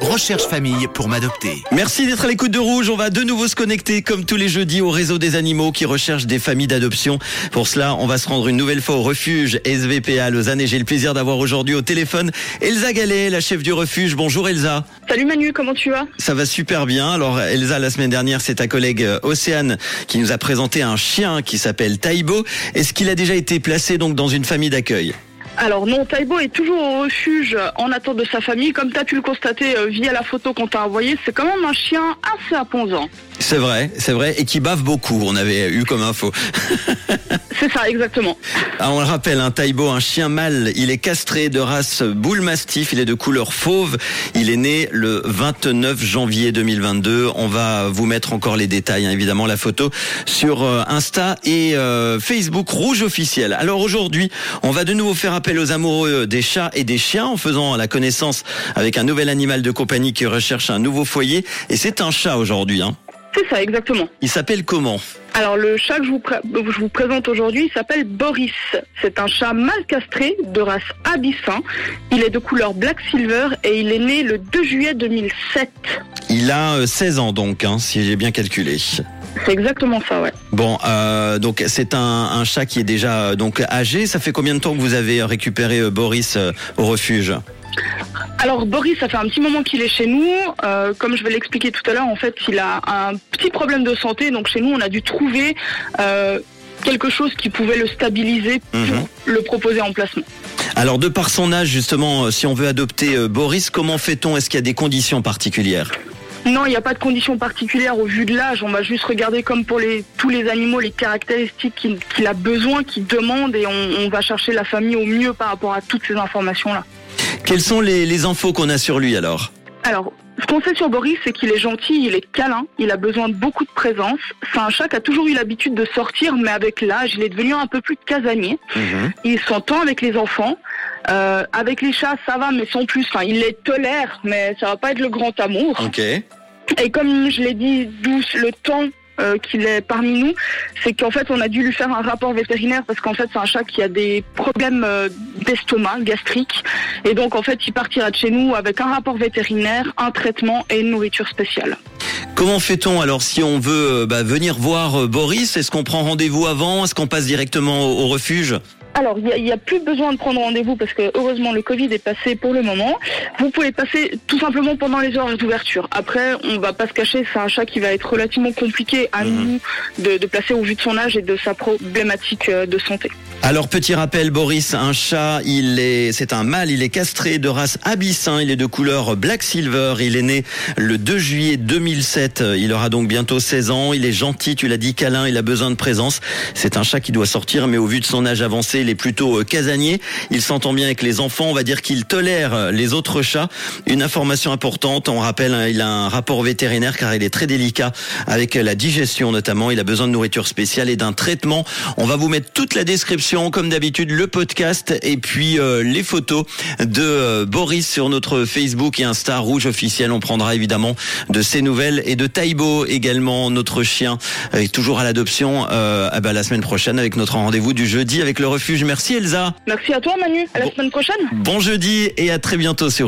Recherche famille pour m'adopter. Merci d'être à l'écoute de Rouge. On va de nouveau se connecter comme tous les jeudis au réseau des animaux qui recherchent des familles d'adoption. Pour cela, on va se rendre une nouvelle fois au refuge SVPA à Lausanne et j'ai le plaisir d'avoir aujourd'hui au téléphone Elsa Gallet, la chef du refuge. Bonjour Elsa. Salut Manu, comment tu vas? Ça va super bien. Alors Elsa, la semaine dernière, c'est ta collègue euh, Océane qui nous a présenté un chien qui s'appelle Taïbo. Est-ce qu'il a déjà été placé donc dans une famille d'accueil? Alors non, Taïbo est toujours au refuge en attente de sa famille. Comme tu as pu le constater euh, via la photo qu'on t'a envoyée, c'est quand même un chien assez imposant. C'est vrai, c'est vrai, et qui bave beaucoup. On avait eu comme info. C'est ça, exactement. Ah, on le rappelle, un Taïbo, un chien mâle, il est castré de race boule mastiff, il est de couleur fauve, il est né le 29 janvier 2022. On va vous mettre encore les détails, hein, évidemment, la photo sur euh, Insta et euh, Facebook Rouge officiel. Alors aujourd'hui, on va de nouveau faire appel aux amoureux des chats et des chiens en faisant la connaissance avec un nouvel animal de compagnie qui recherche un nouveau foyer. Et c'est un chat aujourd'hui. Hein. C'est ça, exactement. Il s'appelle comment? Alors le chat que je vous, pré- je vous présente aujourd'hui, il s'appelle Boris. C'est un chat mal castré de race abyssin. Il est de couleur black silver et il est né le 2 juillet 2007. Il a euh, 16 ans donc, hein, si j'ai bien calculé. C'est exactement ça, ouais. Bon, euh, donc c'est un, un chat qui est déjà euh, donc âgé. Ça fait combien de temps que vous avez récupéré euh, Boris au refuge? Alors Boris, ça fait un petit moment qu'il est chez nous. Euh, comme je vais l'expliquer tout à l'heure, en fait, il a un petit problème de santé. Donc chez nous, on a dû trouver euh, quelque chose qui pouvait le stabiliser pour Mhm. le proposer en placement. Alors de par son âge justement, si on veut adopter Boris, comment fait-on? Est-ce qu'il y a des conditions particulières? Non, il n'y a pas de conditions particulières au vu de l'âge. On va juste regarder comme pour les, tous les animaux les caractéristiques qu'il a besoin, qu'il demande, et on, on va chercher la famille au mieux par rapport à toutes ces informations-là. Quelles sont les, les infos qu'on a sur lui alors? Alors, ce qu'on sait sur Boris, c'est qu'il est gentil, il est câlin, il a besoin de beaucoup de présence. C'est un chat qui a toujours eu l'habitude de sortir, mais avec l'âge, il est devenu un peu plus casanier. Il s'entend avec les enfants. Euh, avec les chats, ça va, mais sans plus. Enfin, il les tolère, mais ça va pas être le grand amour. Ok. Et comme je l'ai dit, douce, le temps euh, qu'il est parmi nous, c'est qu'en fait, on a dû lui faire un rapport vétérinaire parce qu'en fait, c'est un chat qui a des problèmes euh, d'estomac, gastrique. Et donc, en fait, il partira de chez nous avec un rapport vétérinaire, un traitement et une nourriture spéciale. Comment fait-on alors si on veut euh, bah, venir voir Boris? Est-ce qu'on prend rendez-vous avant? Est-ce qu'on passe directement au refuge? Alors, il n'y a, plus besoin de prendre rendez-vous parce que heureusement le Covid est passé pour le moment. Vous pouvez passer tout simplement pendant les heures d'ouverture. Après, on va pas se cacher, c'est un chat qui va être relativement compliqué à Mhm. nous de, de placer au vu de son âge et de sa problématique euh, de santé. Alors petit rappel, Boris, un chat, il est, c'est un mâle, il est castré de race abyssin, il est de couleur black silver, il est né le 2 juillet 2007, il aura donc bientôt 16 ans, il est gentil, tu l'as dit, câlin, il a besoin de présence. C'est un chat qui doit sortir, mais au vu de son âge avancé, il est plutôt euh, casanier, il s'entend bien avec les enfants, on va dire qu'il tolère euh, les autres chats. Une information importante, on rappelle, hein, il a un rapport vétérinaire car il est très délicat avec la digestion notamment, il a besoin de nourriture spéciale et d'un traitement. On va vous mettre toute la description, comme d'habitude, le podcast et puis euh, les photos de euh, Boris sur notre Facebook et Insta Rouge officiel. On prendra évidemment de ses nouvelles et de Taïbo également, notre chien, euh, toujours à l'adoption euh, ah bah, la semaine prochaine avec notre rendez-vous du jeudi avec le refuge. Merci Elsa. Merci à toi Manu, à la Bon. semaine prochaine. Bon jeudi et à très bientôt sur.